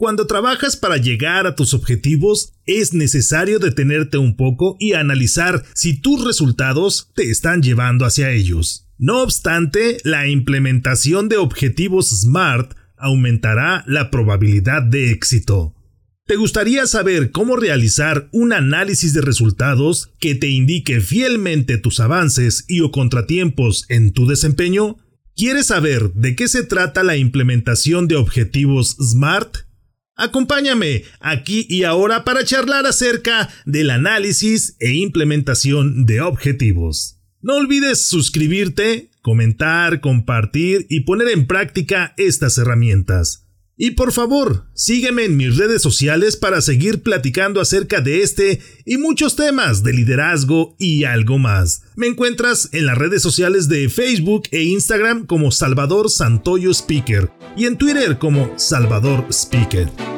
Cuando trabajas para llegar a tus objetivos, es necesario detenerte un poco y analizar si tus resultados te están llevando hacia ellos. No obstante, la implementación de objetivos SMART aumentará la probabilidad de éxito. ¿Te gustaría saber cómo realizar un análisis de resultados que te indique fielmente tus avances y o contratiempos en tu desempeño? ¿Quieres saber de qué se trata la implementación de objetivos SMART? Acompáñame aquí y ahora para charlar acerca del análisis e implementación de objetivos. No olvides suscribirte, comentar, compartir y poner en práctica estas herramientas. Y por favor, sígueme en mis redes sociales para seguir platicando acerca de este y muchos temas de liderazgo y algo más. Me encuentras en las redes sociales de Facebook e Instagram como Salvador Santoyo Speaker y en Twitter como Salvador Speaker.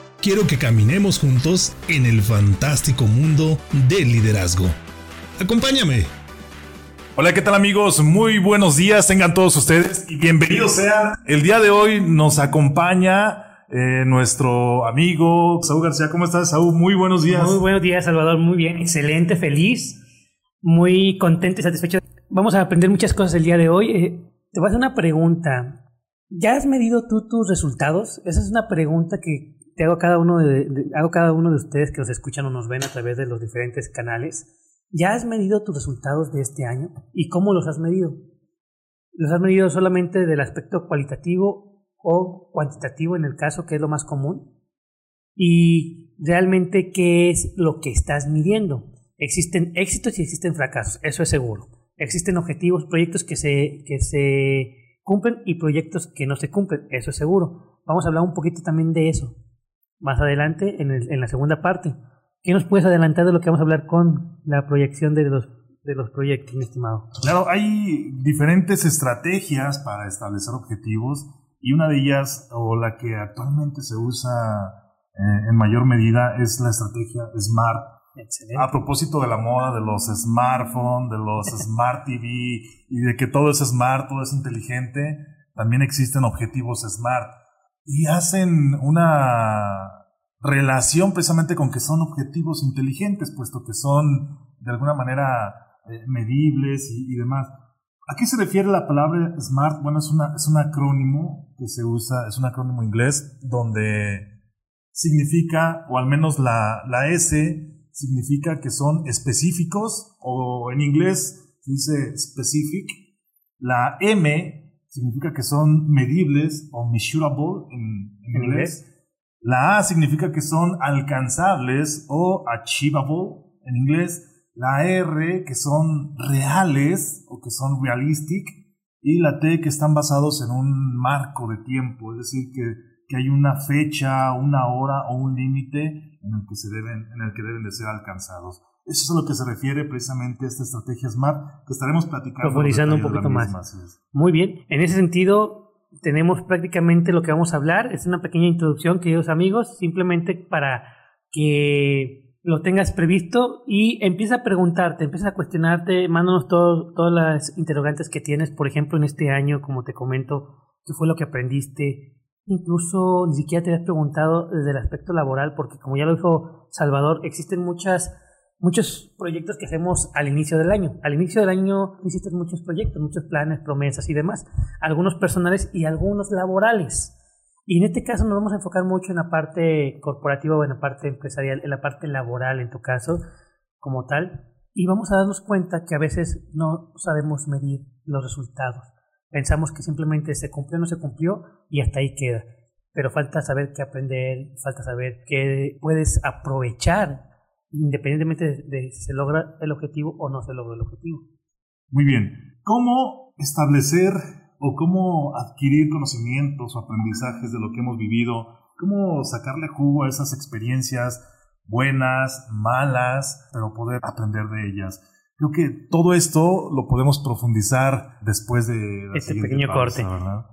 quiero que caminemos juntos en el fantástico mundo del liderazgo. Acompáñame. Hola, ¿qué tal amigos? Muy buenos días, tengan todos ustedes y bienvenidos sean. El día de hoy nos acompaña eh, nuestro amigo Saúl García. ¿Cómo estás, Saúl? Muy buenos días. Muy buenos días, Salvador. Muy bien, excelente, feliz, muy contento y satisfecho. Vamos a aprender muchas cosas el día de hoy. Eh, te voy a hacer una pregunta. ¿Ya has medido tú tus resultados? Esa es una pregunta que hago cada uno de, hago cada uno de ustedes que nos escuchan o nos ven a través de los diferentes canales. ¿Ya has medido tus resultados de este año? ¿Y cómo los has medido? ¿Los has medido solamente del aspecto cualitativo o cuantitativo en el caso, que es lo más común? ¿Y realmente qué es lo que estás midiendo? Existen éxitos y existen fracasos, eso es seguro. Existen objetivos, proyectos que se, que se cumplen y proyectos que no se cumplen, eso es seguro. Vamos a hablar un poquito también de eso más adelante en, el, en la segunda parte. ¿Qué nos puedes adelantar de lo que vamos a hablar con la proyección de los, de los proyectos, mi estimado? Claro, hay diferentes estrategias para establecer objetivos y una de ellas, o la que actualmente se usa eh, en mayor medida, es la estrategia SMART. Excelente. A propósito de la moda de los smartphones, de los smart TV y de que todo es smart, todo es inteligente, también existen objetivos SMART y hacen una relación precisamente con que son objetivos inteligentes, puesto que son de alguna manera eh, medibles y, demás. ¿A qué se refiere la palabra SMART? Bueno, es, una, es un acrónimo que se usa, es un acrónimo inglés donde significa, o al menos la, la S significa que son específicos, o en inglés se dice specific. La M significa que son medibles o measurable en, inglés. La A significa que son alcanzables o achievable en inglés. La R que son reales o que son realistic. Y la T que están basados en un marco de tiempo, es decir, que, que hay una fecha, una hora o un límite en el que se deben, en el que deben de ser alcanzados. Eso es a lo que se refiere precisamente esta estrategia SMART, que estaremos platicando. Profundizando un poquito más. Muy bien, en ese sentido tenemos prácticamente lo que vamos a hablar. Es una pequeña introducción, queridos amigos, simplemente para que lo tengas previsto y empieza a preguntarte, empieza a cuestionarte, mándanos todas las interrogantes que tienes, por ejemplo, en este año, como te comento, qué fue lo que aprendiste, incluso ni siquiera te has preguntado desde el aspecto laboral, porque como ya lo dijo Salvador, existen muchas muchos proyectos que hacemos al inicio del año. Al inicio del año hiciste muchos proyectos, muchos planes, promesas y demás, algunos personales y algunos laborales. Y en este caso nos vamos a enfocar mucho en la parte corporativa o en la parte empresarial, en la parte laboral en tu caso, como tal. Y vamos a darnos cuenta que a veces no sabemos medir los resultados. Pensamos que simplemente se cumplió o no se cumplió y hasta ahí queda. Pero falta saber qué aprender, falta saber qué puedes aprovechar independientemente de, si se logra el objetivo o no se logra el objetivo. Muy bien. ¿Cómo establecer o cómo adquirir conocimientos o aprendizajes de lo que hemos vivido? ¿Cómo sacarle jugo a esas experiencias buenas, malas, pero poder aprender de ellas? Creo que todo esto lo podemos profundizar después de este pequeño corte.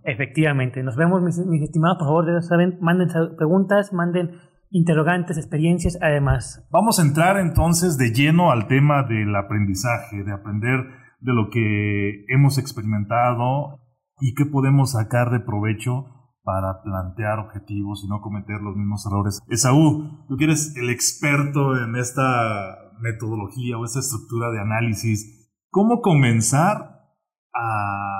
Efectivamente. Nos vemos, mis, estimados. Por favor, saben, manden preguntas, manden interrogantes, experiencias, además. Vamos a entrar entonces de lleno al tema del aprendizaje, de aprender de lo que hemos experimentado y qué podemos sacar de provecho para plantear objetivos y no cometer los mismos errores. Esaú, tú que eres el experto en esta metodología o esta estructura de análisis, ¿cómo comenzar a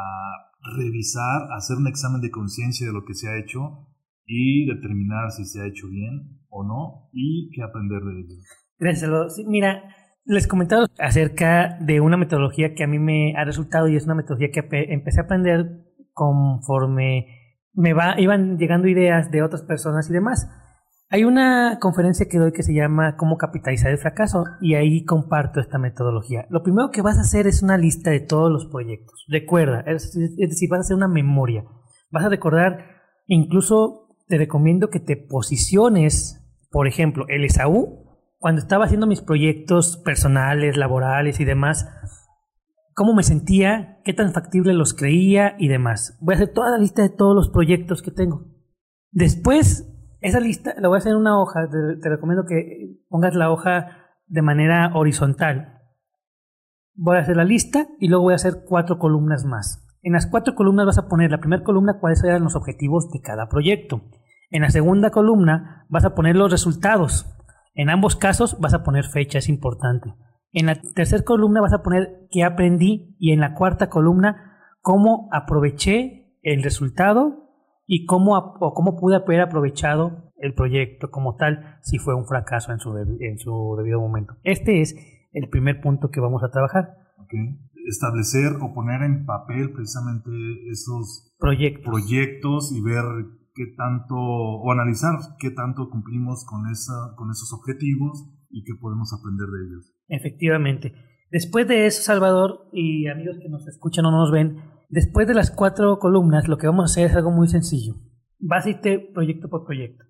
revisar, hacer un examen de conciencia de lo que se ha hecho y determinar si se ha hecho bien o no y qué aprender de ello? Gracias, Mira, les comentaba acerca de una metodología que a mí me ha resultado y es una metodología que empecé a aprender conforme me va, iban llegando ideas de otras personas y demás. Hay una conferencia que doy que se llama Cómo capitalizar el fracaso y ahí comparto esta metodología. Lo primero que vas a hacer es una lista de todos los proyectos. Recuerda, es, decir, vas a hacer una memoria. Vas a recordar, incluso te recomiendo que te posiciones, por ejemplo, el Esaú, cuando estaba haciendo mis proyectos personales, laborales y demás, cómo me sentía, qué tan factible los creía y demás. Voy a hacer toda la lista de todos los proyectos que tengo. Después, esa lista la voy a hacer en una hoja. Te, recomiendo que pongas la hoja de manera horizontal. Voy a hacer la lista y luego voy a hacer cuatro columnas más. En las cuatro columnas vas a poner la primera columna cuáles eran los objetivos de cada proyecto. En la segunda columna vas a poner los resultados. En ambos casos vas a poner fecha, es importante. En la tercera columna vas a poner qué aprendí y en la cuarta columna cómo aproveché el resultado y cómo, o cómo pude haber aprovechado el proyecto como tal si fue un fracaso en su, en su debido momento. Este es el primer punto que vamos a trabajar. Establecer o poner en papel precisamente esos proyectos, proyectos y ver qué tanto, o analizar qué tanto cumplimos con, esa, con esos objetivos y qué podemos aprender de ellos. Efectivamente. Después de eso, Salvador y amigos que nos escuchan o no nos ven, después de las cuatro columnas, lo que vamos a hacer es algo muy sencillo. Vas a irte proyecto por proyecto.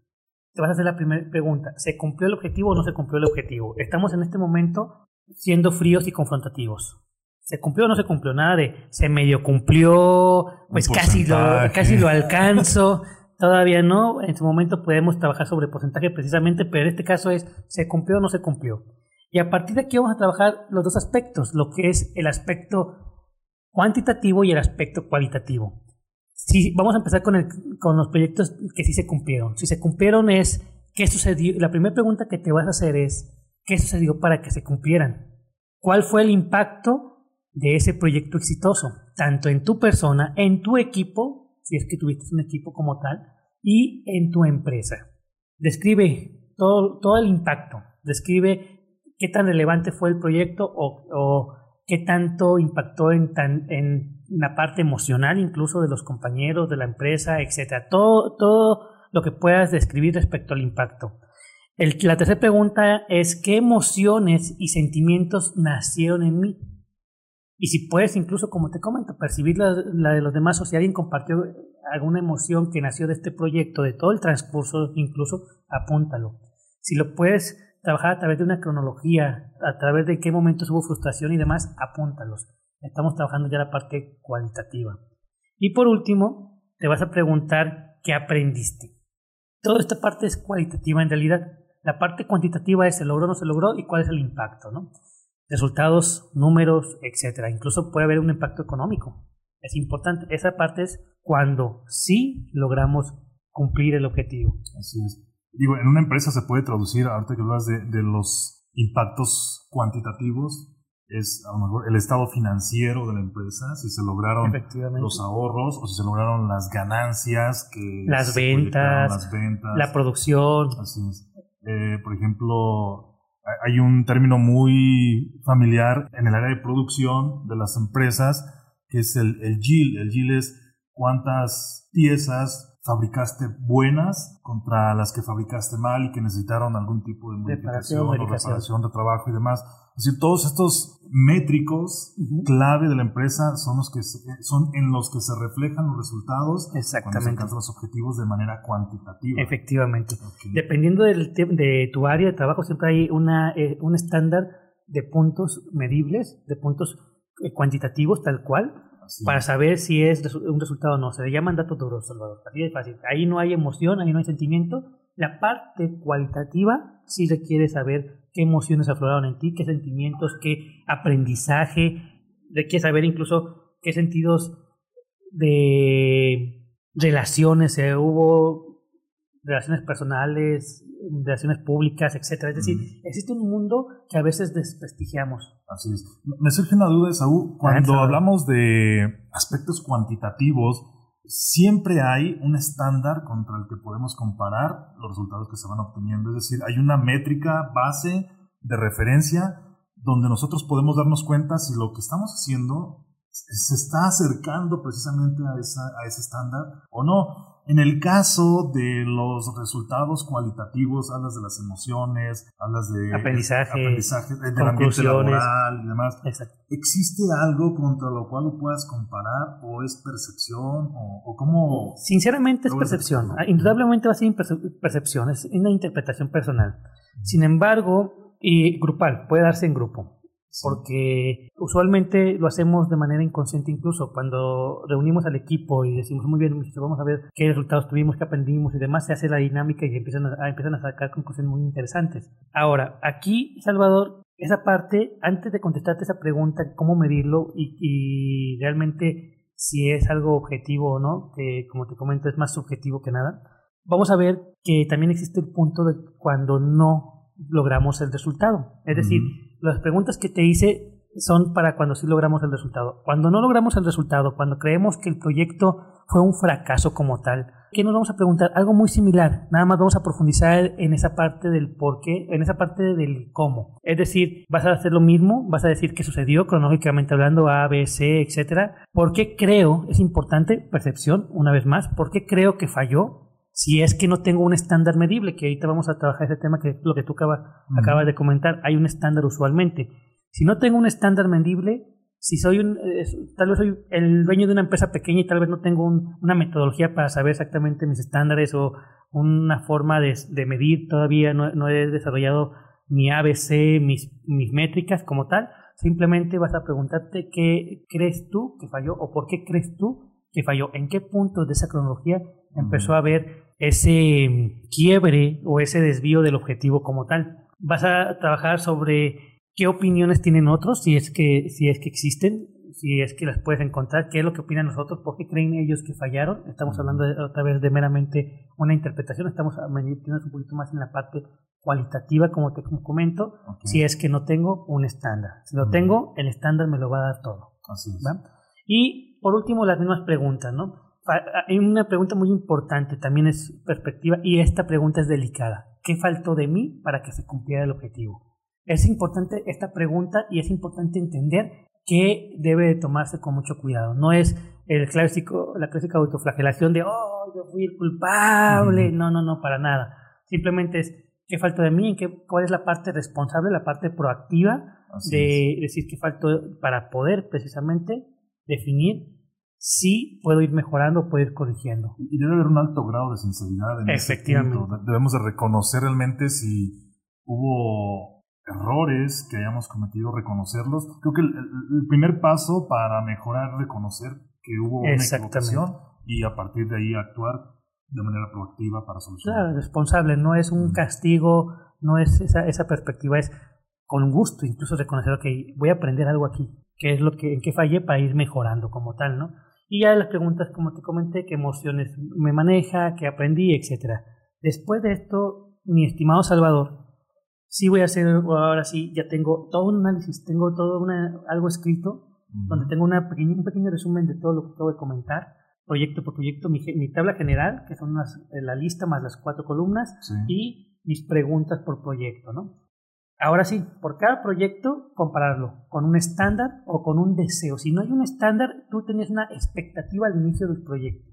Te vas a hacer la primera pregunta. ¿Se cumplió el objetivo o no se cumplió el objetivo? Estamos en este momento siendo fríos y confrontativos. ¿Se cumplió o no se cumplió? Nada de se medio cumplió, pues casi lo, casi lo alcanzo. Todavía no. En su momento podemos trabajar sobre porcentaje precisamente, pero en este caso es ¿se cumplió o no se cumplió? Y a partir de aquí vamos a trabajar los dos aspectos, lo que es el aspecto cuantitativo y el aspecto cualitativo. Si, vamos a empezar con, el, con los proyectos que sí se cumplieron. Si se cumplieron es, ¿qué sucedió? La primera pregunta que te vas a hacer es, ¿qué sucedió para que se cumplieran? ¿Cuál fue el impacto de ese proyecto exitoso? Tanto en tu persona, en tu equipo, si es que tuviste un equipo como tal, y en tu empresa. Describe todo, todo el impacto. Describe qué tan relevante fue el proyecto o, qué tanto impactó en, en la parte emocional incluso de los compañeros, de la empresa, etc. Todo, todo lo que puedas describir respecto al impacto. la tercera pregunta es qué emociones y sentimientos nacieron en mí. Y si puedes incluso, como te comento, percibir la, la, de los demás o si alguien compartió alguna emoción que nació de este proyecto, de todo el transcurso, incluso apúntalo. Si lo puedes trabajar a través de una cronología, a través de qué momentos hubo frustración y demás, apúntalos. Estamos trabajando ya la parte cualitativa. Y por último, te vas a preguntar qué aprendiste. Toda esta parte es cualitativa en realidad. La parte cuantitativa es se logró o no se logró y cuál es el impacto, ¿no? Resultados, números, etcétera. Incluso puede haber un impacto económico. Es importante. Esa parte es cuando sí logramos cumplir el objetivo. Así es digo, en una empresa se puede traducir, ahorita que hablas de, de los impactos cuantitativos, es a lo mejor el estado financiero de la empresa, si se lograron los ahorros o si se lograron las ganancias que las ventas, las ventas, la producción. Así es. Eh, por ejemplo, hay un término muy familiar en el área de producción de las empresas que es el, el yield. El yield es cuántas piezas fabricaste buenas contra las que fabricaste mal y que necesitaron algún tipo de modificación o reparación de trabajo y demás. Es decir, todos estos métricos clave de la empresa son los que son en los que se reflejan los resultados Exactamente. cuando se alcanzan los objetivos de manera cuantitativa. Efectivamente. Dependiendo del de tu área de trabajo siempre hay una eh, un estándar de puntos medibles, de puntos eh, cuantitativos tal cual para saber si es un resultado o no. Se le llaman datos duros, Salvador. Así de fácil. Ahí no hay emoción, ahí no hay sentimiento. La parte cualitativa sí requiere saber qué emociones afloraron en ti, qué sentimientos, qué aprendizaje. Requiere saber incluso qué sentidos de relaciones hubo, relaciones personales, relaciones públicas, etcétera. Es decir, existe un mundo que a veces desprestigiamos. Así es. Me surge una duda, Saúl. Cuando hablamos de aspectos cuantitativos, siempre hay un estándar contra el que podemos comparar los resultados que se van obteniendo. Es decir, hay una métrica base de referencia donde nosotros podemos darnos cuenta si lo que estamos haciendo se está acercando precisamente a, esa, a ese estándar o no. En el caso de los resultados cualitativos, hablas de las emociones, hablas de aprendizaje, aprendizaje del ambiente laboral y demás. ¿Existe algo contra lo cual lo puedas comparar o es percepción o, cómo? Sinceramente es percepción. Ah, indudablemente va a ser percepción, es una interpretación personal. Sin embargo, y grupal, puede darse en grupo porque usualmente lo hacemos de manera inconsciente incluso. Cuando reunimos al equipo y decimos muy bien vamos a ver qué resultados tuvimos qué aprendimos y demás se hace la dinámica y empiezan a, empiezan a sacar conclusiones muy interesantes. Ahora aquí Salvador esa parte antes de contestarte esa pregunta cómo medirlo y, y realmente si es algo objetivo o no que como te comento es más subjetivo que nada. Vamos a ver que también existe el punto de cuando no logramos el resultado. Es decir las preguntas que te hice son para cuando sí logramos el resultado. Cuando no logramos el resultado, cuando creemos que el proyecto fue un fracaso como tal, ¿qué nos vamos a preguntar? Algo muy similar, nada más vamos a profundizar en esa parte del por qué, en esa parte del cómo. Es decir, vas a hacer lo mismo, vas a decir qué sucedió cronológicamente hablando, A, B, C, etcétera. ¿Por qué creo? Es importante, percepción, una vez más, ¿por qué creo que falló? Si es que no tengo un estándar medible, que ahorita vamos a trabajar ese tema que es lo que tú acabas de comentar, hay un estándar usualmente. Si no tengo un estándar medible, si soy un, tal vez soy el dueño de una empresa pequeña y tal vez no tengo una metodología para saber exactamente mis estándares o una forma de, medir, todavía no, he desarrollado mi ABC, mis, mis métricas como tal, simplemente vas a preguntarte qué crees tú que falló o por qué crees tú que falló, en qué punto de esa cronología empezó a haber ese mm, quiebre o ese desvío del objetivo como tal. Vas a trabajar sobre qué opiniones tienen otros, si es que, si es que existen, si es que las puedes encontrar, qué es lo que opinan nosotros, por qué creen ellos que fallaron. Estamos hablando otra vez de meramente una interpretación, estamos metiéndonos un poquito más en la parte cualitativa, como te comento, si es que no tengo un estándar. Si lo tengo, el estándar me lo va a dar todo. Y por último, las mismas preguntas, ¿no? Hay una pregunta muy importante, también es perspectiva, y esta pregunta es delicada. ¿Qué faltó de mí para que se cumpliera el objetivo? Es importante esta pregunta y es importante entender que debe de tomarse con mucho cuidado. No es el clásico, la clásica autoflagelación de, oh, yo fui el culpable. No, no, no, para nada. Simplemente es, ¿qué faltó de mí? ¿En qué, ¿Cuál es la parte responsable, la parte proactiva de decir qué faltó para poder precisamente definir sí puedo ir mejorando, puedo ir corrigiendo. Y debe haber un alto grado de sinceridad en Efectivamente. Ese. Debemos de reconocer realmente si hubo errores que hayamos cometido, reconocerlos. Creo que el, primer paso para mejorar es reconocer que hubo una equivocación y a partir de ahí actuar de manera proactiva para solucionar. Claro, responsable, no es un castigo, no es esa, esa perspectiva, es con gusto incluso reconocer que voy a aprender algo aquí, qué es lo que, en qué fallé para ir mejorando como tal, ¿no? Y ya las preguntas, como te comenté, qué emociones me maneja, qué aprendí, etc. Después de esto, mi estimado Salvador, sí voy a hacer, ahora sí, ya tengo todo un análisis, tengo todo una, algo escrito, donde tengo una un pequeño resumen de todo lo que acabo de comentar, proyecto por proyecto, mi, mi tabla general, que son la lista más las cuatro columnas, y mis preguntas por proyecto, ¿no? Ahora sí, por cada proyecto, compararlo con un estándar o con un deseo. Si no hay un estándar, tú tenías una expectativa al inicio del proyecto.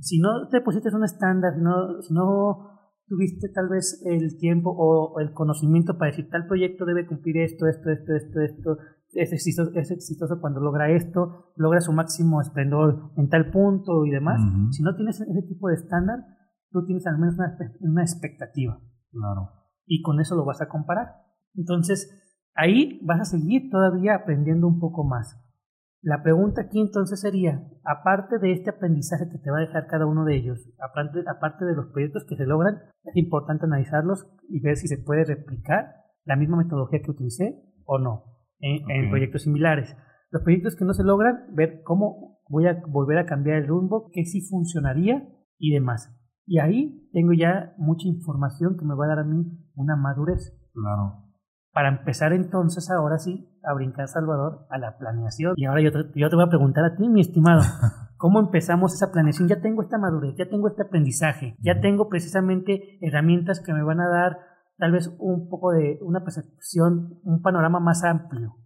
Si no te pusiste un estándar, no, si no tuviste tal vez el tiempo o el conocimiento para decir tal proyecto debe cumplir esto, esto, esto, esto, esto, es exitoso, es exitoso cuando logra esto, logra su máximo esplendor en tal punto y demás. Si no tienes ese tipo de estándar, tú tienes al menos una, una expectativa. Claro. Y con eso lo vas a comparar. Entonces, ahí vas a seguir todavía aprendiendo un poco más. La pregunta aquí entonces sería, aparte de este aprendizaje que te va a dejar cada uno de ellos, aparte, aparte de los proyectos que se logran, es importante analizarlos y ver si se puede replicar la misma metodología que utilicé o no en, proyectos similares. Los proyectos que no se logran, ver cómo voy a volver a cambiar el rumbo, qué sí funcionaría y demás. Y ahí tengo ya mucha información que me va a dar a mí una madurez. Claro. Para empezar entonces, ahora sí, a brincar, Salvador, a la planeación. Y ahora yo te, yo te voy a preguntar a ti, mi estimado, ¿cómo empezamos esa planeación? Ya tengo esta madurez, ya tengo este aprendizaje, ya tengo precisamente herramientas que me van a dar tal vez un poco de una percepción, un panorama más amplio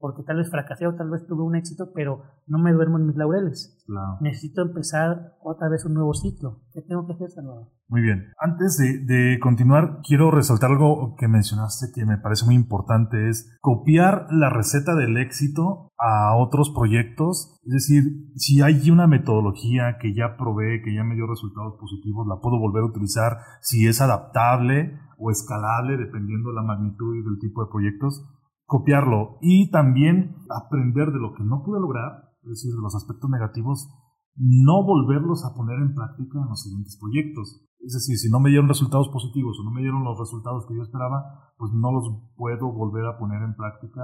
porque tal vez fracasé o tal vez tuve un éxito, pero no me duermo en mis laureles. Necesito empezar otra vez un nuevo ciclo. ¿Qué tengo que hacer, Salvador? Muy bien. Antes de, de, continuar, quiero resaltar algo que mencionaste que me parece muy importante, es copiar la receta del éxito a otros proyectos. Es decir, si hay una metodología que ya probé, que ya me dio resultados positivos, la puedo volver a utilizar si es adaptable o escalable, dependiendo de la magnitud y del tipo de proyectos copiarlo y también aprender de lo que no pude lograr, es decir, de los aspectos negativos, no volverlos a poner en práctica en los siguientes proyectos. Es decir, si no me dieron resultados positivos o no me dieron los resultados que yo esperaba, pues no los puedo volver a poner en práctica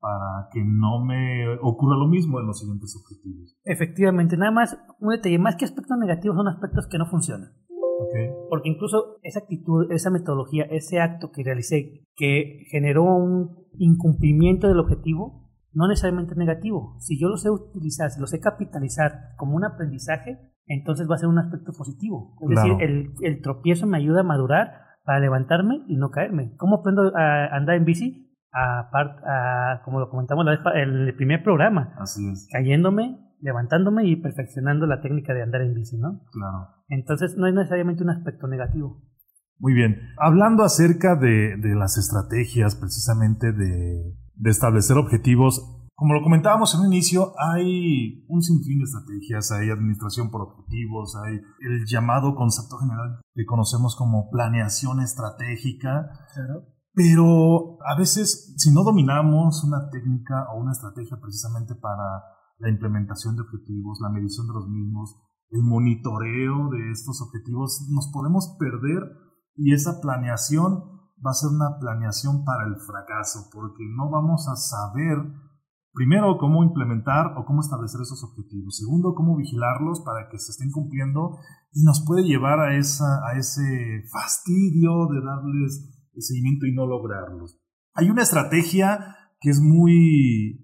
para que no me ocurra lo mismo en los siguientes objetivos. Efectivamente, nada más un detalle, más que aspectos negativos son aspectos que no funcionan. Porque incluso esa actitud, esa metodología, ese acto que realicé, que generó un incumplimiento del objetivo, no necesariamente negativo. Si yo lo sé utilizar, si lo sé capitalizar como un aprendizaje, entonces va a ser un aspecto positivo. Es decir, el, el, tropiezo me ayuda a madurar para levantarme y no caerme. ¿Cómo aprendo a andar en bici? A, a, como lo comentamos en el primer programa. Así es. Cayéndome, levantándome y perfeccionando la técnica de andar en bici, ¿no? Claro. Entonces no es necesariamente un aspecto negativo. Muy bien. Hablando acerca de, de las estrategias, precisamente de, de, establecer objetivos, como lo comentábamos en un inicio, hay un sinfín de estrategias, hay administración por objetivos, hay el llamado concepto general que conocemos como planeación estratégica. Pero a veces, si no dominamos una técnica o una estrategia precisamente para la implementación de objetivos, la medición de los mismos, el monitoreo de estos objetivos, nos podemos perder y esa planeación va a ser una planeación para el fracaso, porque no vamos a saber, primero, cómo implementar o cómo establecer esos objetivos, segundo, cómo vigilarlos para que se estén cumpliendo y nos puede llevar a, esa, a ese fastidio de darles seguimiento y no lograrlos. Hay una estrategia que es muy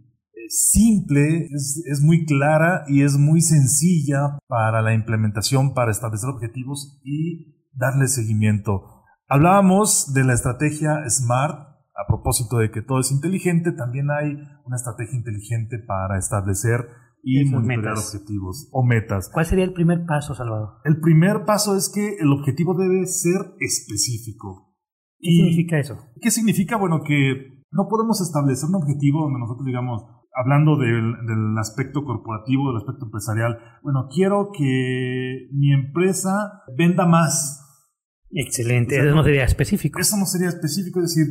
simple, es, es, muy clara y es muy sencilla para la implementación, para establecer objetivos y darle seguimiento. Hablábamos de la estrategia SMART. A propósito de que todo es inteligente, también hay una estrategia inteligente para establecer y monitorear objetivos o metas. ¿Cuál sería el primer paso, Salvador? El primer paso es que el objetivo debe ser específico. ¿Qué significa eso? ¿Qué significa? Bueno, que no podemos establecer un objetivo donde nosotros digamos, hablando del, del, aspecto corporativo, del aspecto empresarial, bueno, quiero que mi empresa venda más. Excelente, eso no sería específico. Eso no sería específico, es decir,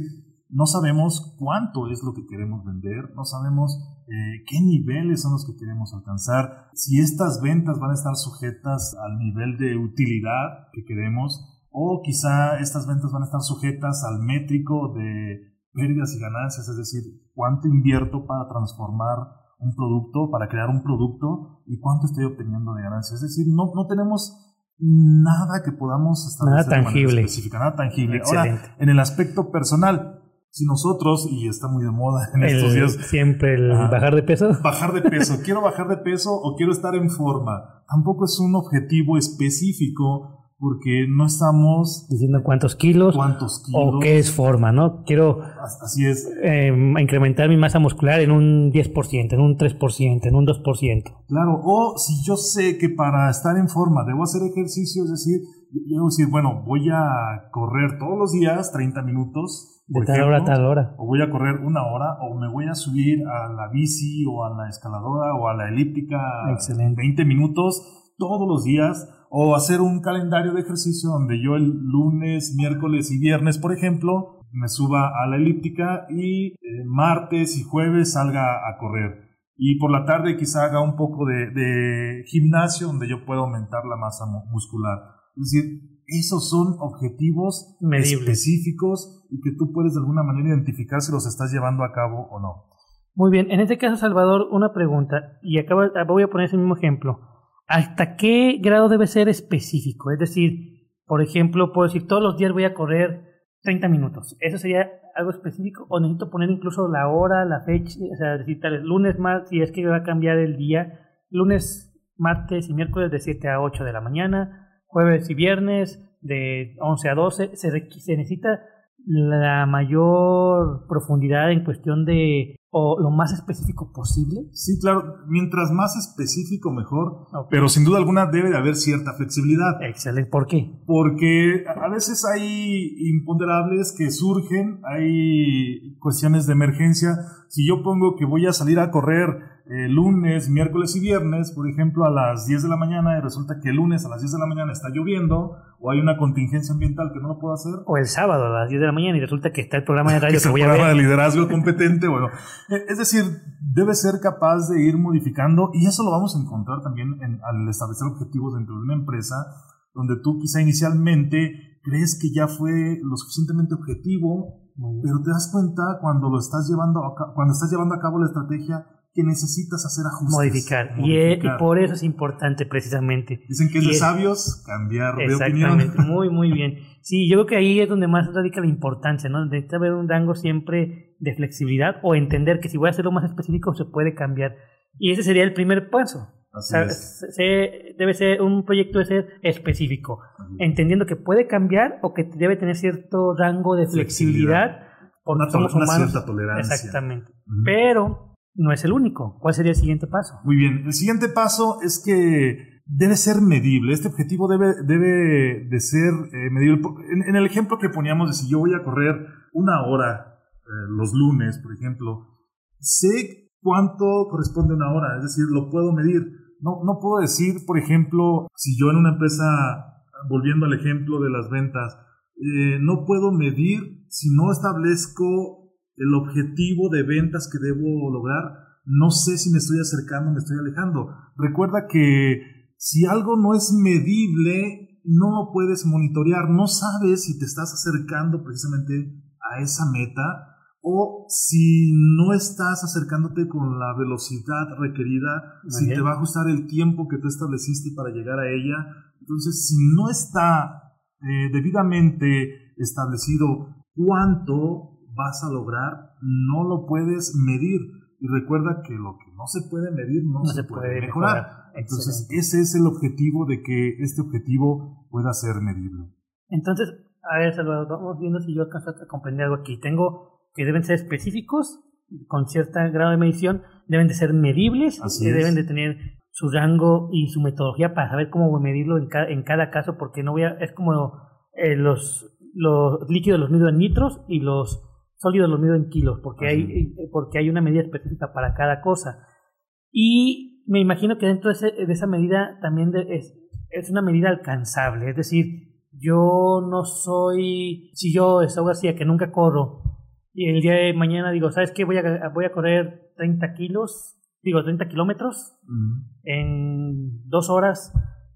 no sabemos cuánto es lo que queremos vender, no sabemos eh, qué niveles son los que queremos alcanzar, si estas ventas van a estar sujetas al nivel de utilidad que queremos, o quizá estas ventas van a estar sujetas al métrico de pérdidas y ganancias, es decir, cuánto invierto para transformar un producto, para crear un producto y cuánto estoy obteniendo de ganancias. Es decir, no, no tenemos nada que podamos establecer. Nada tangible. Específica, nada tangible. Ahora, en el aspecto personal, si nosotros, y está muy de moda en estos días. Siempre el bajar de peso. Bajar de peso. quiero bajar de peso o quiero estar en forma. Tampoco es un objetivo específico porque no estamos diciendo cuántos kilos, cuántos kilos o qué es forma, ¿no? Quiero así es eh, incrementar mi masa muscular en un 10%, en un 3%, en un 2%. Claro, o si yo sé que para estar en forma debo hacer ejercicio, es decir, debo decir, bueno, voy a correr todos los días 30 minutos. De tal hora a tal hora. O voy a correr una hora, o me voy a subir a la bici, o a la escaladora, o a la elíptica. Excelente. 20 minutos todos los días o hacer un calendario de ejercicio donde yo el lunes, miércoles y viernes, por ejemplo, me suba a la elíptica y eh, martes y jueves salga a correr. Y por la tarde quizá haga un poco de, gimnasio donde yo pueda aumentar la masa muscular. Es decir, esos son objetivos específicos y que tú puedes de alguna manera identificar si los estás llevando a cabo o no. Muy bien, en este caso, Salvador, una pregunta, y acabo, voy a poner ese mismo ejemplo. ¿Hasta qué grado debe ser específico? Es decir, por ejemplo, puedo decir, todos los días voy a correr 30 minutos. ¿Eso sería algo específico? ¿O necesito poner incluso la hora, la fecha? O sea, decir, tal lunes, martes, si es que va a cambiar el día, lunes, martes y miércoles de 7 a 8 de la mañana, jueves y viernes de 11 a 12. Se, se necesita la mayor profundidad en cuestión de o lo más específico posible? Sí, claro, mientras más específico mejor, pero sin duda alguna debe de haber cierta flexibilidad. Excelente, ¿por qué? Porque a veces hay imponderables que surgen, hay cuestiones de emergencia. Si yo pongo que voy a salir a correr eh, lunes, miércoles y viernes, por ejemplo, a las 10 de la mañana y resulta que el lunes a las 10 de la mañana está lloviendo o hay una contingencia ambiental que no lo puedo hacer. O el sábado a las 10 de la mañana y resulta que está el programa de radio que, voy a programa de liderazgo competente, bueno. Eh, es decir, debe ser capaz de ir modificando y eso lo vamos a encontrar también en, al establecer objetivos dentro de una empresa donde tú quizá inicialmente crees que ya fue lo suficientemente objetivo, pero te das cuenta cuando lo estás llevando cuando estás llevando a cabo la estrategia que necesitas hacer ajustes. Modificar. Y, por eso es importante precisamente. Dicen que es de sabios cambiar de opinión. Exactamente, muy, muy bien. Sí, yo creo que ahí es donde más radica la importancia, ¿no? De haber un rango siempre de flexibilidad o entender que si voy a hacerlo más específico se puede cambiar. Y ese sería el primer paso. Así es. Se, debe ser un proyecto de ser específico, entendiendo que puede cambiar o que debe tener cierto rango de flexibilidad, porque una, somos humanos. cierta tolerancia. Exactamente. Pero no es el único. ¿Cuál sería el siguiente paso? Muy bien, el siguiente paso es que debe ser medible. Este objetivo debe, debe de ser eh, medible. En, el ejemplo que poníamos de si yo voy a correr una hora eh, los lunes, por ejemplo, sé cuánto corresponde una hora, es decir, lo puedo medir. No, no puedo decir, por ejemplo, si yo en una empresa, volviendo al ejemplo de las ventas, eh, no puedo medir si no establezco el objetivo de ventas que debo lograr, no sé si me estoy acercando o me estoy alejando. Recuerda que si algo no es medible, no lo puedes monitorear, no sabes si te estás acercando precisamente a esa meta o si no estás acercándote con la velocidad requerida, si te va a ajustar el tiempo que tú estableciste para llegar a ella. Entonces, si no está eh, debidamente establecido cuánto vas a lograr, no lo puedes medir. Y recuerda que lo que no se puede medir no, se, puede, mejorar. Entonces, ese es el objetivo de que este objetivo pueda ser medible. Entonces, a ver, Salvador, vamos viendo si yo alcanzo a comprender algo aquí. Tengo que deben ser específicos, con cierto grado de medición, deben de ser medibles, y deben de tener su rango y su metodología para saber cómo medirlo en cada, en cada caso, porque no voy a, es como eh, los, los líquidos los mido en litros y los sólidos los mido en kilos, porque hay, eh, porque hay una medida específica para cada cosa. Y me imagino que dentro de, esa medida también es, es, una medida alcanzable, es decir, yo no soy, si yo, Saúl García, que nunca corro, y el día de mañana digo, ¿sabes qué? Voy a, voy a correr 30 kilos, digo 30 kilómetros en dos horas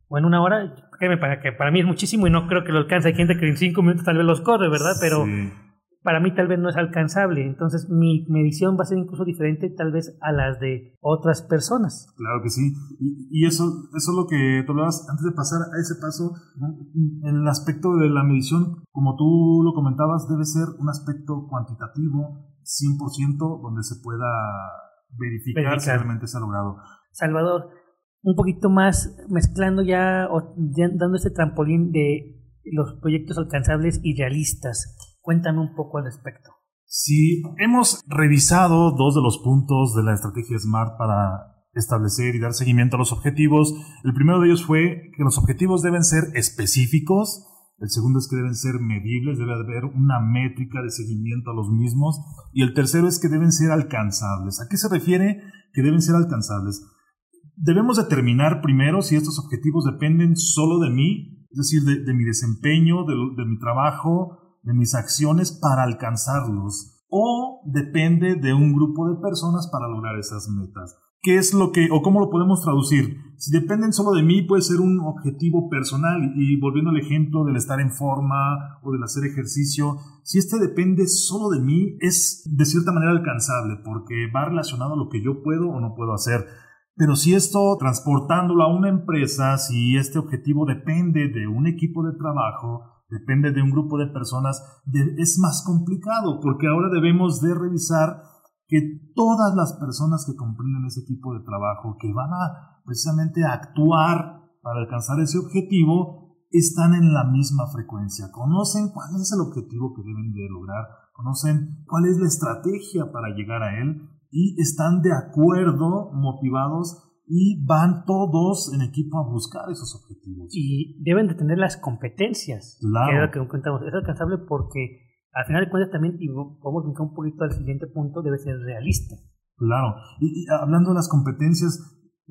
o en una hora, que para, que para mí es muchísimo y no creo que lo alcance. Hay gente que en cinco minutos tal vez los corre, ¿verdad? Pero para mí tal vez no es alcanzable. Entonces mi medición va a ser incluso diferente tal vez a las de otras personas. Claro que sí. Y, eso, eso es lo que tú hablabas antes de pasar a ese paso. El aspecto de la medición, como tú lo comentabas, debe ser un aspecto cuantitativo, 100%, donde se pueda verificar, si realmente se ha logrado. Salvador, un poquito más mezclando ya, o dando ese trampolín de los proyectos alcanzables y realistas. Cuéntame un poco al respecto. Sí, hemos revisado dos de los puntos de la estrategia SMART para establecer y dar seguimiento a los objetivos. El primero de ellos fue que los objetivos deben ser específicos. El segundo es que deben ser medibles, debe haber una métrica de seguimiento a los mismos. Y el tercero es que deben ser alcanzables. ¿A qué se refiere que deben ser alcanzables? Debemos determinar primero si estos objetivos dependen solo de mí es decir, de, mi desempeño, de, mi trabajo, de mis acciones para alcanzarlos, o depende de un grupo de personas para lograr esas metas. ¿Qué es lo que, o cómo lo podemos traducir? Si dependen solo de mí, puede ser un objetivo personal, y volviendo al ejemplo del estar en forma o del hacer ejercicio, si este depende solo de mí, es de cierta manera alcanzable, porque va relacionado a lo que yo puedo o no puedo hacer. Pero si esto, transportándolo a una empresa, si este objetivo depende de un equipo de trabajo, depende de un grupo de personas, es más complicado porque ahora debemos de revisar que todas las personas que comprenden ese equipo de trabajo, que van a precisamente actuar para alcanzar ese objetivo, están en la misma frecuencia, conocen cuál es el objetivo que deben de lograr, conocen cuál es la estrategia para llegar a él y están de acuerdo, motivados y van todos en equipo a buscar esos objetivos. Y deben de tener las competencias. Claro. Que es que Es alcanzable porque al final de cuentas también, y podemos brincar un poquito al siguiente punto, debe ser realista. Claro. Y, hablando de las competencias,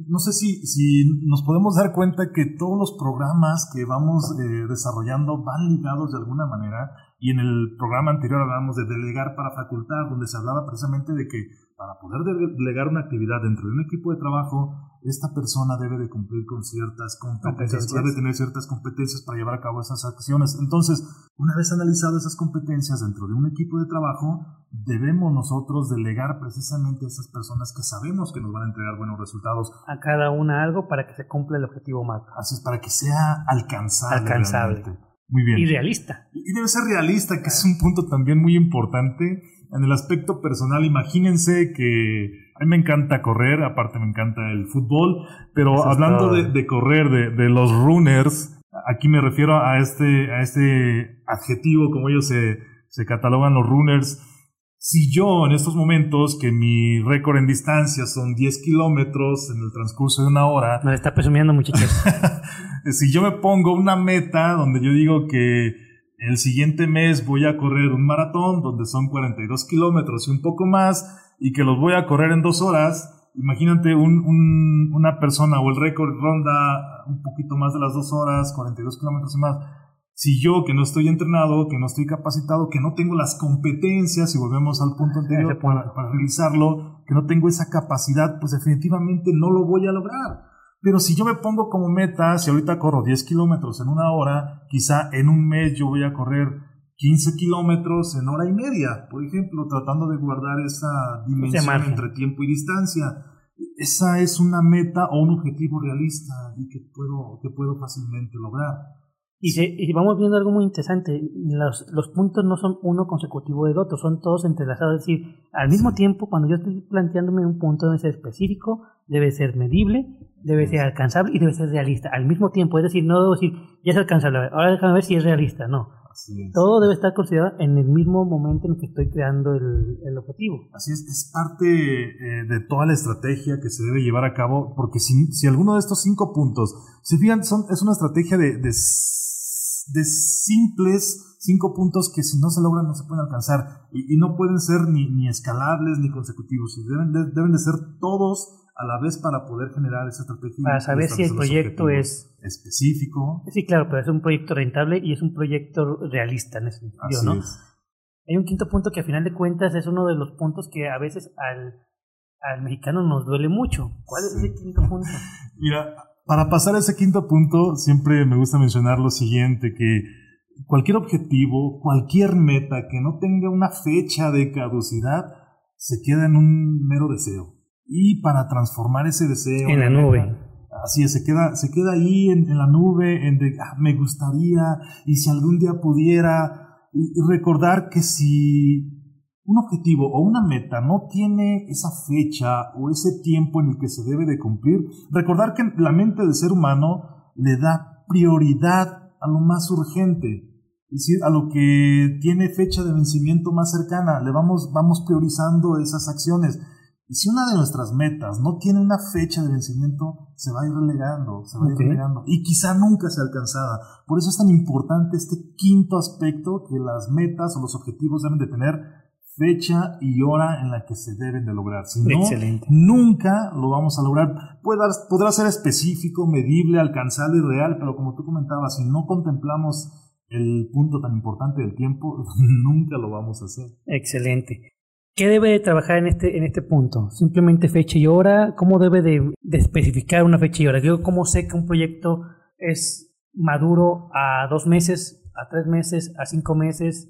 no sé si, si nos podemos dar cuenta que todos los programas que vamos eh, desarrollando van ligados de alguna manera. Y en el programa anterior hablábamos de delegar para facultar, donde se hablaba precisamente de que para poder delegar una actividad dentro de un equipo de trabajo, esta persona debe de cumplir con ciertas competencias, debe tener ciertas competencias para llevar a cabo esas acciones. Entonces, una vez analizado esas competencias dentro de un equipo de trabajo, debemos nosotros delegar precisamente a esas personas que sabemos que nos van a entregar buenos resultados. A cada una algo para que se cumpla el objetivo macro. Así es, para que sea alcanzable. Alcanzable. Muy bien. Y realista. Y debe ser realista, que es un punto también muy importante en el aspecto personal, imagínense que a mí me encanta correr, aparte me encanta el fútbol, pero hablando de, correr, de, los runners, aquí me refiero a este, a este adjetivo, como ellos se, se catalogan los runners. Si yo en estos momentos, que mi récord en distancia son 10 kilómetros en el transcurso de una hora. Me está presumiendo, muchachos. si yo me pongo una meta donde yo digo que el siguiente mes voy a correr un maratón donde son 42 kilómetros y un poco más y que los voy a correr en dos horas. Imagínate una persona o el récord ronda un poquito más de las dos horas, 42 kilómetros y más. Si yo que no estoy entrenado, que no estoy capacitado, que no tengo las competencias, y volvemos al punto anterior para, para realizarlo, que no tengo esa capacidad, pues definitivamente no lo voy a lograr. Pero si yo me pongo como meta, si ahorita corro 10 kilómetros en una hora, quizá en un mes yo voy a correr 15 kilómetros en hora y media, por ejemplo, tratando de guardar esa dimensión entre tiempo y distancia. Esa es una meta o un objetivo realista y que puedo, que puedo fácilmente lograr. Y, vamos viendo algo muy interesante, los, los, puntos no son uno consecutivo del otro, son todos entrelazados, es decir, al mismo tiempo, cuando yo estoy planteándome un punto debe ser específico, debe ser medible, debe ser alcanzable y debe ser realista, al mismo tiempo, es decir, no debo decir, ya es alcanzable, ahora déjame ver si es realista, no. Todo debe estar considerado en el mismo momento en que estoy creando el, el objetivo. Así es, es parte eh, de toda la estrategia que se debe llevar a cabo, porque si, si alguno de estos cinco puntos, si fijan, son, es una estrategia de, de de simples cinco puntos que si no se logran no se pueden alcanzar. Y, no pueden ser ni, ni, escalables ni consecutivos, deben de, deben de ser todos a la vez para poder generar esa estrategia. Para saber si el proyecto es específico. Sí, claro, pero es un proyecto rentable y es un proyecto realista en ese sentido, ¿no? Hay un quinto punto que a final de cuentas es uno de los puntos que a veces al, al mexicano nos duele mucho. ¿Cuál es ese quinto punto? Mira, para pasar a ese quinto punto, siempre me gusta mencionar lo siguiente, que cualquier objetivo, cualquier meta que no tenga una fecha de caducidad, se queda en un mero deseo. Y para transformar ese deseo... En la nube. así es, se queda, se queda ahí en, la nube, en de, ah, me gustaría, y si algún día pudiera, y recordar que si un objetivo o una meta no tiene esa fecha o ese tiempo en el que se debe de cumplir, recordar que la mente del ser humano le da prioridad a lo más urgente, es decir, a lo que tiene fecha de vencimiento más cercana, le vamos, vamos priorizando esas acciones. Y si una de nuestras metas no tiene una fecha de vencimiento, se va a ir relegando, se va a ir relegando. Y quizá nunca sea alcanzada. Por eso es tan importante este quinto aspecto que las metas o los objetivos deben de tener fecha y hora en la que se deben de lograr. Si no, nunca lo vamos a lograr. podrá ser específico, medible, alcanzable y real, pero como tú comentabas, si no contemplamos el punto tan importante del tiempo, nunca lo vamos a hacer. Excelente. ¿Qué debe de trabajar en este, en este punto? ¿Simplemente fecha y hora? ¿Cómo debe de, especificar una fecha y hora? Yo cómo sé que un proyecto es maduro a dos meses, a tres meses, a cinco meses.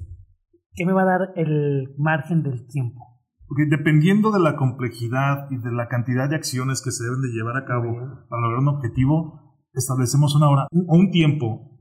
¿Qué me va a dar el margen del tiempo? Porque dependiendo de la complejidad y de la cantidad de acciones que se deben de llevar a cabo para lograr un objetivo, establecemos una hora o un tiempo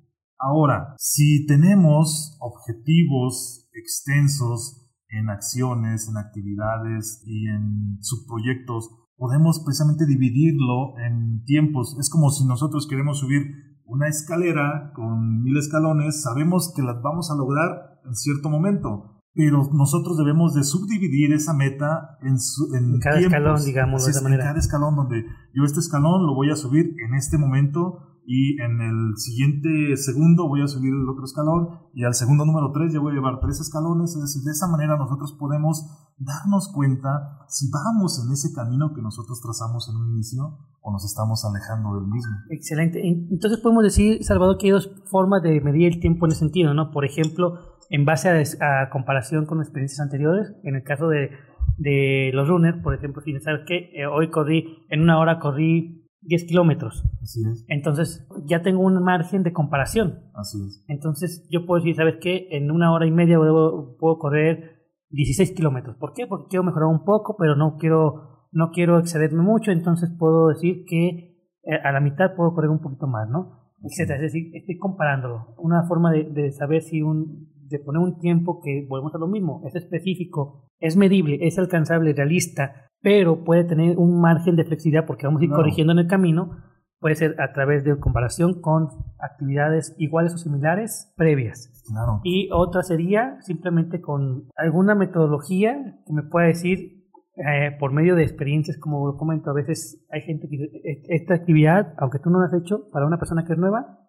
Ahora, si tenemos objetivos extensos en acciones, en actividades y en subproyectos, podemos precisamente dividirlo en tiempos. Es como si nosotros queremos subir una escalera con mil escalones, sabemos que las vamos a lograr en cierto momento, pero nosotros debemos de subdividir esa meta en, en, cada escalón, digamos, de esa manera. En cada escalón donde yo este escalón lo voy a subir en este momento y en el siguiente segundo voy a subir el otro escalón y al segundo número 3 ya voy a llevar tres escalones, es decir, de esa manera nosotros podemos darnos cuenta si vamos en ese camino que nosotros trazamos en un inicio o nos estamos alejando del mismo. Excelente. Entonces podemos decir, Salvador, que hay dos formas de medir el tiempo en ese sentido, ¿no? Por ejemplo, en base a, comparación con experiencias anteriores, en el caso de, de los runners, por ejemplo, si sabes que eh, hoy corrí, en una hora corrí 10 kilómetros. Así es. Entonces ya tengo un margen de comparación. Así es. Entonces yo puedo decir, ¿sabes qué? En una hora y media puedo correr 16 kilómetros. ¿Por qué? Porque quiero mejorar un poco, pero no quiero, no quiero excederme mucho. Entonces puedo decir que eh, a la mitad puedo correr un poquito más, ¿no? Etcétera. Es decir, estoy comparándolo. Una forma de, de saber si un, de poner un tiempo que volvemos a lo mismo, es específico, es medible, es alcanzable, realista, pero puede tener un margen de flexibilidad porque vamos a ir corrigiendo en el camino. Puede ser a través de comparación con actividades iguales o similares previas. Y otra sería simplemente con alguna metodología que me pueda decir eh, por medio de experiencias, como lo comento, a veces hay gente que dice, esta actividad, aunque tú no la has hecho, para una persona que es nueva,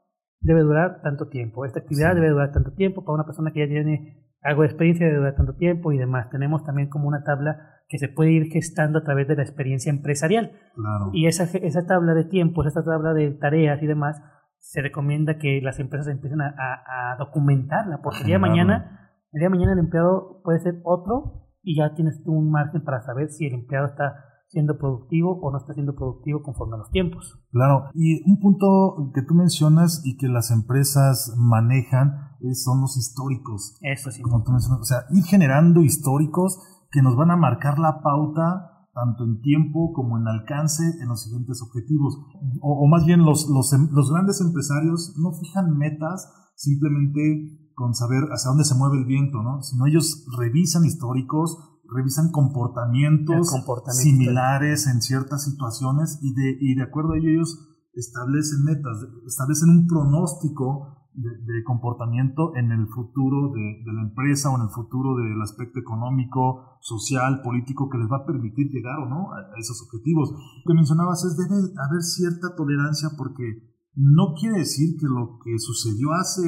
debe durar tanto tiempo. Esta actividad debe durar tanto tiempo. Para una persona que ya tiene algo de experiencia debe durar tanto tiempo y demás. Tenemos también como una tabla que se puede ir gestando a través de la experiencia empresarial. Y esa, esa tabla de tiempos, esa tabla de tareas y demás, se recomienda que las empresas empiecen a, a, documentarla, porque el día de mañana, el día de mañana el empleado puede ser otro y ya tienes tú un margen para saber si el empleado está siendo productivo o no está siendo productivo conforme a los tiempos. Claro, y un punto que tú mencionas y que las empresas manejan son los históricos. Eso sí. Como tú mencionas, o sea, ir generando históricos que nos van a marcar la pauta tanto en tiempo como en alcance en los siguientes objetivos. O, más bien los, los, em, los grandes empresarios no fijan metas simplemente con saber hacia dónde se mueve el viento, ¿no? Sino ellos revisan históricos, revisan comportamientos similares en ciertas situaciones y de, y de acuerdo a ello ellos establecen metas, establecen un pronóstico de, comportamiento en el futuro de, la empresa o en el futuro del aspecto económico, social, político que les va a permitir llegar o no a, a esos objetivos. Lo que mencionabas es debe haber cierta tolerancia porque no quiere decir que lo que sucedió hace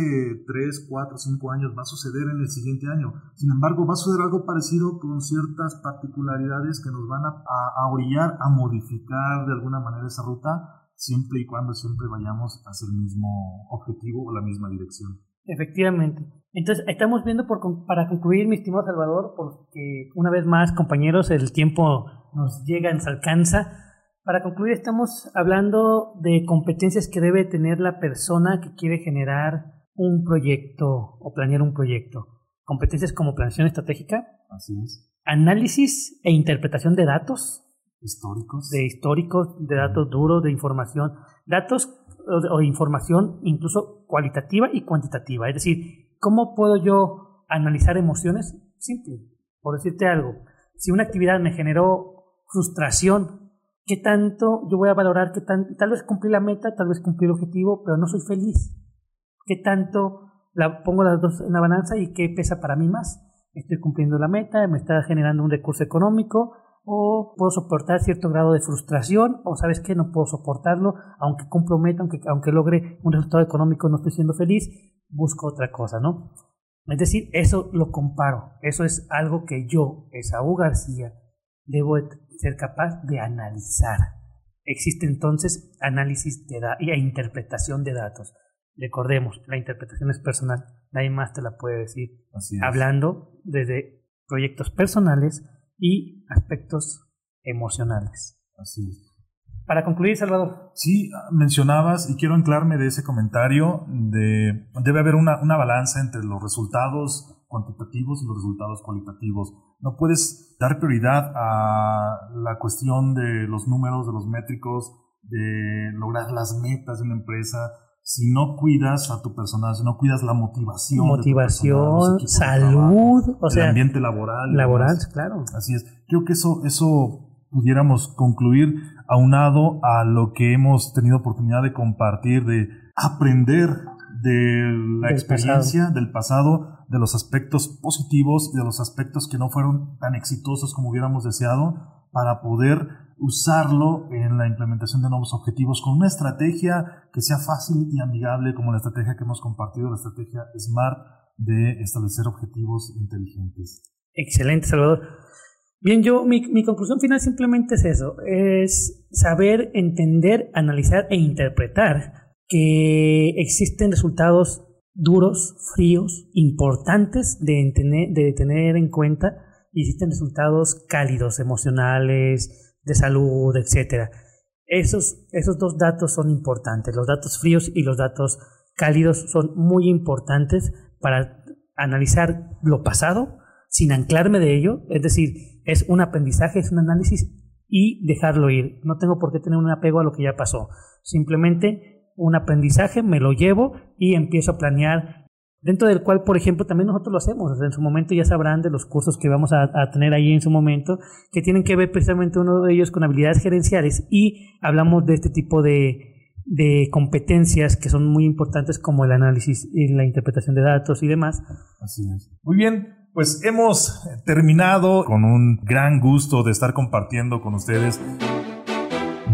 3, 4, 5 años va a suceder en el siguiente año. Sin embargo, va a suceder algo parecido con ciertas particularidades que nos van a, a, orillar a modificar de alguna manera esa ruta, siempre y cuando siempre vayamos hacia el mismo objetivo o la misma dirección. Efectivamente. Entonces, estamos viendo, por, para concluir, mi estimado Salvador, porque una vez más, compañeros, el tiempo nos llega, nos alcanza. Para concluir, estamos hablando de competencias que debe tener la persona que quiere generar un proyecto o planear un proyecto. Competencias como planeación estratégica. Así es. Análisis e interpretación de datos. Históricos. De históricos, de datos duros, de información. Datos o, o información incluso cualitativa y cuantitativa. Es decir, ¿cómo puedo yo analizar emociones? Simple. Por decirte algo, si una actividad me generó frustración, ¿qué tanto yo voy a valorar? que tan, tal vez cumplí la meta, tal vez cumplí el objetivo, pero no soy feliz. ¿Qué tanto la, pongo las dos en la balanza y qué pesa para mí más? Estoy cumpliendo la meta, me está generando un recurso económico, o puedo soportar cierto grado de frustración, o sabes que no puedo soportarlo, aunque cumplo meta, aunque, aunque logre un resultado económico, no estoy siendo feliz, busco otra cosa, ¿no? Es decir, eso lo comparo, eso es algo que yo, Esaú García, debo ser capaz de analizar. Existe entonces análisis de e interpretación de datos. Recordemos, la interpretación es personal, nadie más te la puede decir. Hablando desde proyectos personales y aspectos emocionales. Así es. Para concluir, Salvador. Sí, mencionabas, y quiero anclarme de ese comentario, de debe haber una, una balanza entre los resultados cuantitativos y los resultados cualitativos. No puedes dar prioridad a la cuestión de los números, de los métricos, de lograr las metas de una empresa, si no cuidas a tu personal, si no cuidas la motivación. Motivación, salud, o sea. El ambiente laboral. Laboral, claro. Así es. Creo que eso, eso pudiéramos concluir aunado a lo que hemos tenido oportunidad de compartir, de aprender de la experiencia del pasado, de los aspectos positivos y de los aspectos que no fueron tan exitosos como hubiéramos deseado, para poder usarlo en la implementación de nuevos objetivos con una estrategia que sea fácil y amigable como la estrategia que hemos compartido, la estrategia SMART de establecer objetivos inteligentes. Excelente, Salvador. Bien, yo, mi, mi, conclusión final simplemente es eso, es saber, entender, analizar e interpretar que existen resultados duros, fríos, importantes de, de tener en cuenta y existen resultados cálidos, emocionales, de salud, etcétera. Esos, esos dos datos son importantes. Los datos fríos y los datos cálidos son muy importantes para analizar lo pasado sin anclarme de ello. Es decir, es un aprendizaje, es un análisis y dejarlo ir. No tengo por qué tener un apego a lo que ya pasó. Simplemente un aprendizaje, me lo llevo y empiezo a planear dentro del cual, por ejemplo, también nosotros lo hacemos. en su momento ya sabrán de los cursos que vamos a, tener ahí en su momento, que tienen que ver precisamente uno de ellos con habilidades gerenciales y hablamos de este tipo de, competencias que son muy importantes como el análisis y la interpretación de datos y demás. Así es. Muy bien, pues hemos terminado con un gran gusto de estar compartiendo con ustedes.